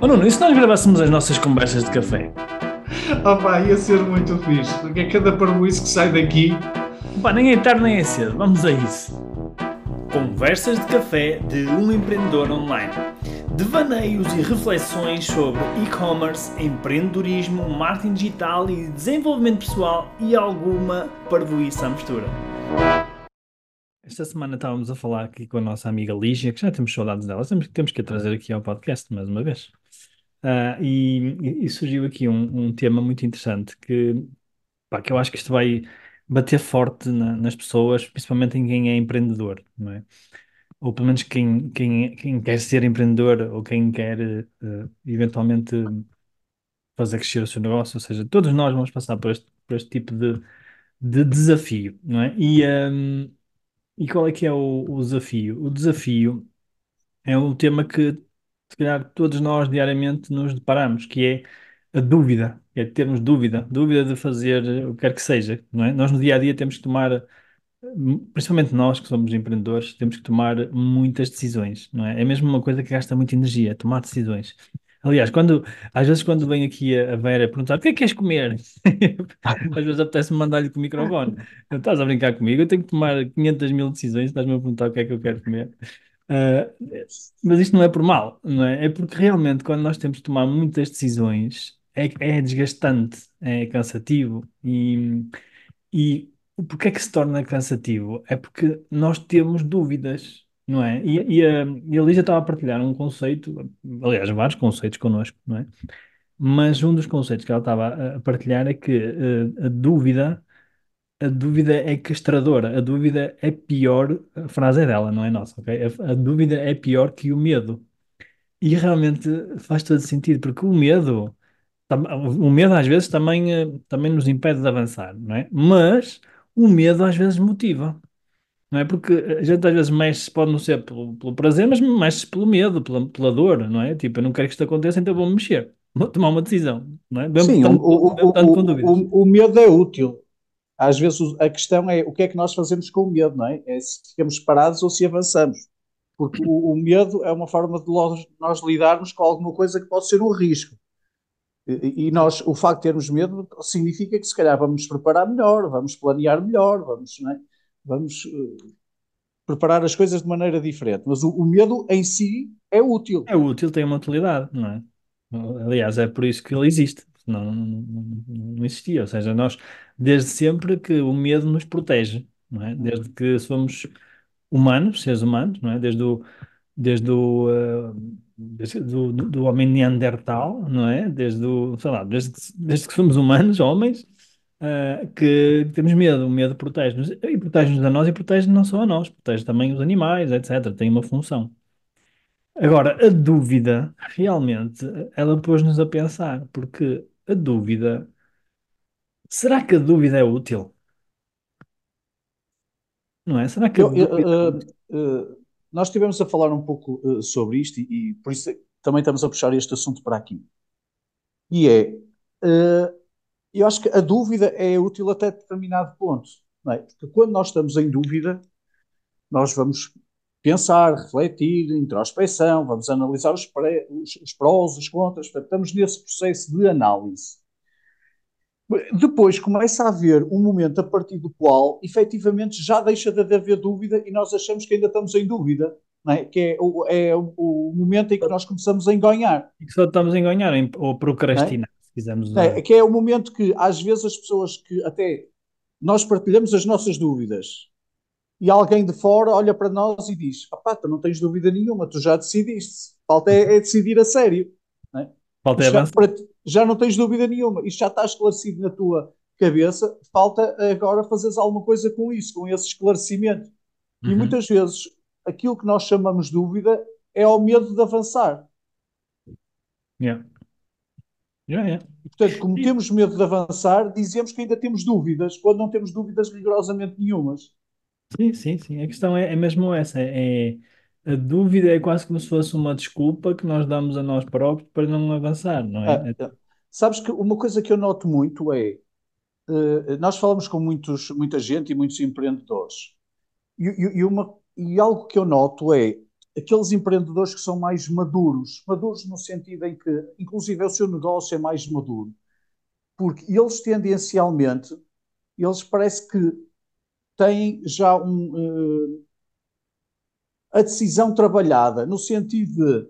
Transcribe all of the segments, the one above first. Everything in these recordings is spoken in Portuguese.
Oh Nuno, e se nós gravássemos as nossas conversas de café? Opa, ia ser muito fixe, porque é cada parboice que sai daqui. Pá, nem é tarde nem é cedo, vamos a isso. Conversas de café de um empreendedor online. Devaneios e reflexões sobre e-commerce, empreendedorismo, marketing digital e desenvolvimento pessoal e alguma parvoíce à mistura. Esta semana estávamos a falar aqui com a nossa amiga Lígia, que já temos saudades dela, temos, temos que a trazer aqui ao podcast mais uma vez. Ah, e, e surgiu aqui um, um tema muito interessante que, pá, que eu acho que isto vai bater forte na- nas pessoas, principalmente em quem é empreendedor, não é? Ou pelo menos quem, quem, quem quer ser empreendedor ou quem quer eh, eventualmente fazer crescer o seu negócio, ou seja, todos nós vamos passar por este, por este tipo de, de desafio, não é? E, ahm, e qual é que é o, o desafio? O desafio é um tema que, se calhar, todos nós diariamente nos deparamos, que é a dúvida, é termos dúvida, dúvida de fazer o que quer que seja, não é? Nós no dia a dia temos que tomar, principalmente nós que somos empreendedores, temos que tomar muitas decisões, não é? É mesmo uma coisa que gasta muita energia, tomar decisões. Aliás, quando, às vezes quando vem aqui a, a Vera perguntar o que é que queres comer? Às vezes apetece-me mandar-lhe com o microfone. Estás a brincar comigo? Eu tenho que tomar 500 mil decisões, estás-me a perguntar o que é que eu quero comer. Ah, mas isto não é por mal, não é? É porque realmente quando nós temos de tomar muitas decisões é, é desgastante, é cansativo e, e porquê é que se torna cansativo? É porque nós temos dúvidas, não é? E, e, a, e a Lígia estava a partilhar um conceito, aliás, vários conceitos connosco, não é? Mas um dos conceitos que ela estava a partilhar é que eh, a dúvida a dúvida é castradora, a dúvida é pior, a frase é dela, não é nossa, ok? A, a dúvida é pior que o medo. E realmente faz todo sentido, porque o medo, o medo às vezes também, eh, também nos impede de avançar, não é? Mas o medo às vezes motiva, não é? Porque a gente às vezes mexe, pode não ser pelo, pelo prazer, mas mexe pelo medo, pela, pela dor, não é? Tipo, eu não quero que isto aconteça, então vou mexer, vou tomar uma decisão, não é? Sim, o, tanto, o, tanto o, o, o medo é útil. Às vezes a questão é o que é que nós fazemos com o medo, não é? É se ficamos parados ou se avançamos. Porque o, o medo é uma forma de nós, lidarmos com alguma coisa que pode ser um risco. E, e nós, o facto de termos medo significa que se calhar vamos preparar melhor, vamos planear melhor, vamos, é? Vamos eh, preparar as coisas de maneira diferente. Mas o, o medo em si é útil. É útil, tem uma utilidade, não é? Aliás, é por isso que ele existe. Não, não, não- existia. Ou seja, nós, desde sempre que o medo nos protege, não é? Desde que somos humanos, seres humanos, não é? Desde o, desde o, eh, desde do, do, do homem Neandertal, não é? Desde o, sei lá, desde que, desde que somos humanos, homens, eh, que temos medo. O medo protege-nos. E protege-nos a nós e protege não só a nós, protege também os animais, etc. Tem uma função. Agora, a dúvida, realmente, ela pôs-nos a pensar, porque a dúvida, será que a dúvida é útil? Não é? Será que a Eu- eu, dúvida é eh, eh, nós estivemos a falar um pouco eh, sobre isto e, e por isso é- também estamos a puxar este assunto para aqui. E é, eh, eu acho que a dúvida é útil até determinado ponto, não é? Porque quando nós estamos em dúvida, nós vamos pensar, refletir, introspeção, vamos analisar os, pré- os- os prós, os contras, portanto, estamos nesse processo de análise. Depois começa a haver um momento a partir do qual, efetivamente, já deixa de haver dúvida e nós achamos que ainda estamos em dúvida, não é? que é o, é o- momento em que nós começamos a enganhar, E que só estamos a enganar em- ou não é? procrastinar, se quisermos é? Que é o momento que, às vezes, as pessoas que até nós partilhamos as nossas dúvidas e alguém de fora olha para nós e diz: Papá, tu não tens dúvida nenhuma, tu já decidiste, falta é, é decidir a sério. não é? Falta é já, avançar. para já não tens dúvida nenhuma, isto já está esclarecido na tua cabeça, falta agora fazeres alguma coisa com isso, com esse esclarecimento. E Uhum. muitas vezes aquilo que nós chamamos dúvida é o medo de avançar. Yeah. Yeah, yeah. E, portanto, como E- temos medo de avançar, dizemos que ainda temos dúvidas, quando não temos dúvidas rigorosamente nenhumas. Sim, sim, sim. A questão é, é mesmo essa. É, a dúvida é quase como se fosse uma desculpa que nós damos a nós próprios para não avançar, não é? Ah, ah, sabes que uma coisa que eu noto muito é, eh, nós falamos com muitos, muita gente e muitos empreendedores, e, e- e uma, e algo que eu noto é, aqueles empreendedores que são mais maduros, maduros no sentido em que, inclusive, o seu negócio é mais maduro, porque eles tendencialmente, eles parece que têm já um, uh, a decisão trabalhada, no sentido de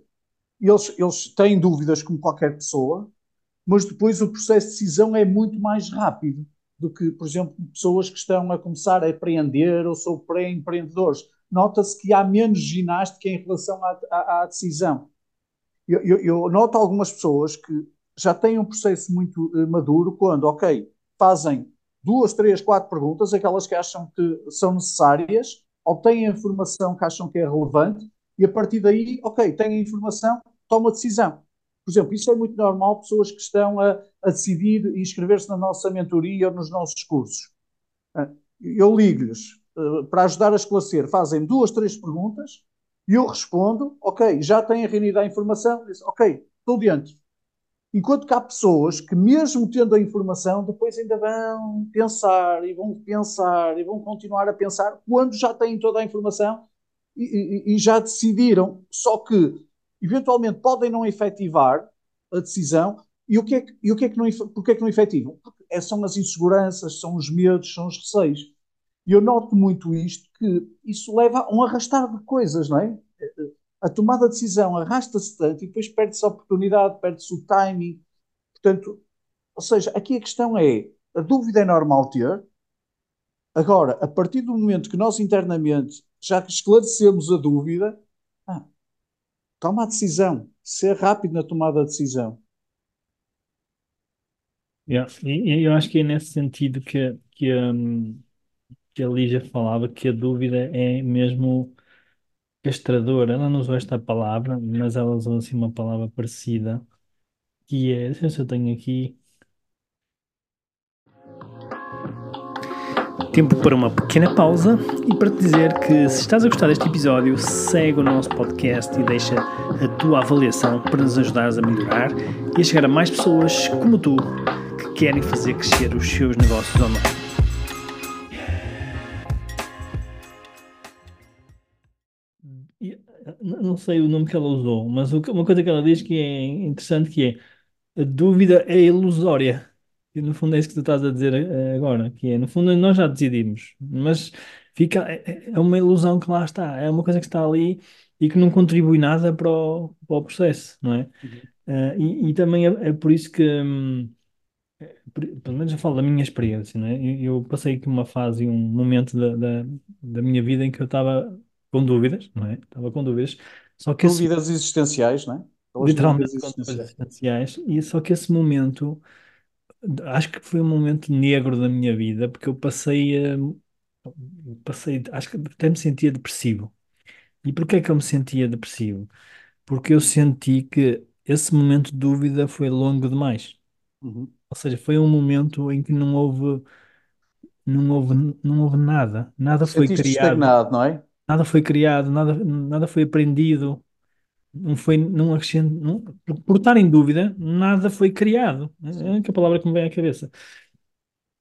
eles, eles têm dúvidas como qualquer pessoa, mas depois o processo de decisão é muito mais rápido do que, por exemplo, pessoas que estão a começar a empreender ou são pré-empreendedores. Nota-se que há menos ginástica em relação à, à, à decisão. Eu, eu, eu, noto algumas pessoas que já têm um processo muito uh, maduro quando, ok, fazem duas, três, quatro perguntas, aquelas que acham que são necessárias, obtêm a informação que acham que é relevante e a partir daí, ok, têm a informação, toma a decisão. Por exemplo, isso é muito normal, pessoas que estão a, a decidir inscrever-se na nossa mentoria ou nos nossos cursos. Ah, eu ligo-lhes uh, para ajudar a esclarecer, fazem duas, três perguntas e eu respondo, ok, já têm reunido a informação, ok, estou diante. Enquanto que há pessoas que, mesmo tendo a informação, depois ainda vão pensar e vão pensar e vão continuar a pensar quando já têm toda a informação e, e, e já decidiram. Só que, eventualmente, podem não efetivar a decisão. E o que é que, e o que, é que não, porque é que não efetivam? Porque é, são as inseguranças, são os medos, são os receios. E eu noto muito isto, que isso leva a um arrastar de coisas, não é? A tomada de decisão arrasta-se tanto e depois perde-se a oportunidade, perde-se o timing. Portanto, ou seja, aqui a questão é: a dúvida é normal ter. Agora, a partir do momento que nós internamente já esclarecemos a dúvida, ah, toma a decisão, ser rápido na tomada de decisão. Yeah. E, eu acho que é nesse sentido que, que, um, que a Lígia falava que a dúvida é mesmo castradora, ela não usou esta palavra, mas ela usou assim uma palavra parecida, que é, deixa eu ver se eu tenho aqui. Tempo para uma pequena pausa e para te dizer que se estás a gostar deste episódio, segue o nosso podcast e deixa a tua avaliação para nos ajudares a melhorar e a chegar a mais pessoas como tu que querem fazer crescer os seus negócios online. Não sei o nome que ela usou, mas uma coisa que ela diz que é interessante que é a dúvida é ilusória. E no fundo é isso que tu estás a dizer eh, agora, que é, no fundo nós já decidimos, mas fica, é, é, é uma ilusão que lá está, é uma coisa que está ali e que não contribui nada para o, para o processo, não é? Uhum. Uh, e, e, também é, é, por isso que, hum, pelo menos eu falo da minha experiência, não é? Eu, eu passei aqui uma fase, um momento da, da, da minha vida em que eu estava com dúvidas, não é? Estava com dúvidas. Só que dúvidas esse, existenciais, não é? literalmente com dúvidas existenciais. E só que esse momento, acho que foi um momento negro da minha vida, porque eu passei a, passei, acho que até me sentia depressivo. E porquê é que eu me sentia depressivo? Porque eu senti que esse momento de dúvida foi longo demais. Uhum. Ou seja, foi um momento em que não houve, não houve, não houve nada. Nada foi criado. estagnado, não é? Nada foi criado, nada, nada foi aprendido, não foi, não acrescent, não, por estar em dúvida, nada foi criado. É a única palavra que me vem à cabeça.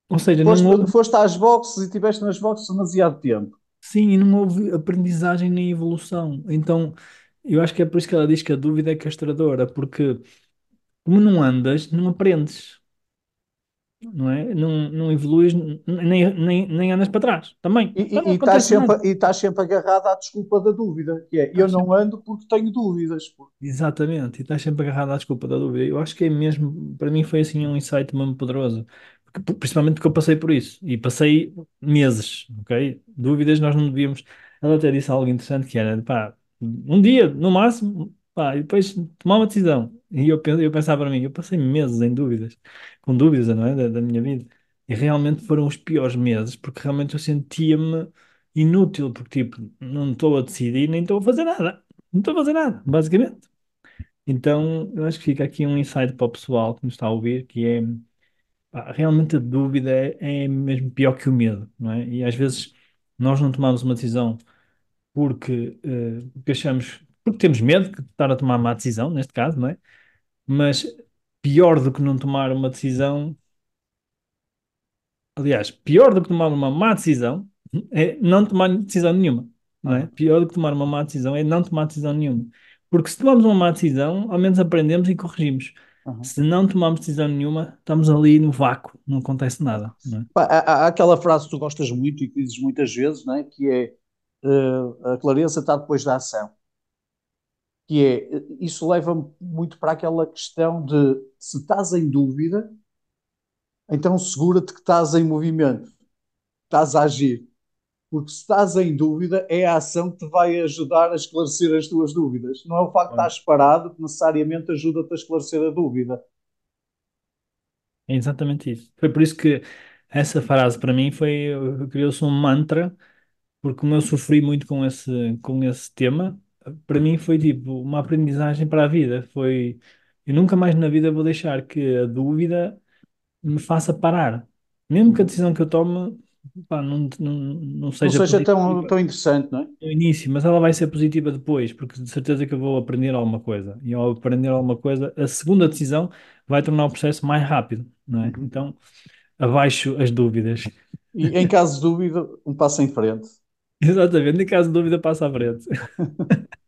Ou seja, foste, não houve... foste às boxes e estiveste nas boxes demasiado tempo. Sim, e não houve aprendizagem nem evolução. Então, eu acho que é por isso que ela diz que a dúvida é castradora, porque como não andas, não aprendes não é? Não, não evoluís, nem, nem, nem andas para trás também. E, então, e, estás sempre, e estás sempre agarrado à desculpa da dúvida, que é eu não ando porque tenho dúvidas. Exatamente, e estás sempre agarrado à desculpa da dúvida. Eu acho que é mesmo, para mim foi assim um insight mesmo poderoso, porque, principalmente porque eu passei por isso e passei meses, ok? Dúvidas nós não devíamos. Ela até disse algo interessante que era, pá, um dia no máximo, pá, e depois tomar uma decisão. E eu, eu pensava para mim, eu passei meses em dúvidas, com dúvidas, não é, da, da minha vida. E realmente foram os piores meses, porque realmente eu sentia-me inútil, porque tipo, não estou a decidir, nem estou a fazer nada. Não estou a fazer nada, basicamente. Então, eu acho que fica aqui um insight para o pessoal que nos está a ouvir, que é, pá, realmente a dúvida é, é mesmo pior que o medo, não é? E às vezes nós não tomamos uma decisão porque, uh, porque achamos, porque temos medo de estar a tomar uma decisão, neste caso, não é? Mas pior do que não tomar uma decisão, aliás, pior do que tomar uma má decisão é não tomar decisão nenhuma. não é? Pior do que tomar uma má decisão é não tomar decisão nenhuma. Porque se tomamos uma má decisão, ao menos aprendemos e corrigimos. Uhum. Se não tomamos decisão nenhuma, estamos ali no vácuo, não acontece nada, não é? Pá, há, há aquela frase que tu gostas muito e que dizes muitas vezes, não é? que é eh, a clareza está depois da ação. Que é, isso leva-me muito para aquela questão de se estás em dúvida, então segura-te que estás em movimento, estás a agir. Porque se estás em dúvida, é a ação que te vai ajudar a esclarecer as tuas dúvidas. Não é o facto de estás parado que necessariamente ajuda-te a esclarecer a dúvida. É exatamente isso. Foi por isso que essa frase para mim foi, criou-se um mantra, porque como eu sofri muito com esse, com esse tema, para mim foi tipo uma aprendizagem para a vida. Foi, eu nunca mais na vida vou deixar que a dúvida me faça parar. Mesmo que a decisão que eu tome, pá, não, não, não Não seja seja tão, tão interessante, não é? no início, mas ela vai ser positiva depois, porque de certeza que eu vou aprender alguma coisa. E ao aprender alguma coisa, a segunda decisão vai tornar o processo mais rápido, não é? Uhum. Então, abaixo as dúvidas. E em caso de dúvida, um passo em frente. Exatamente, em caso de dúvida, passa à frente.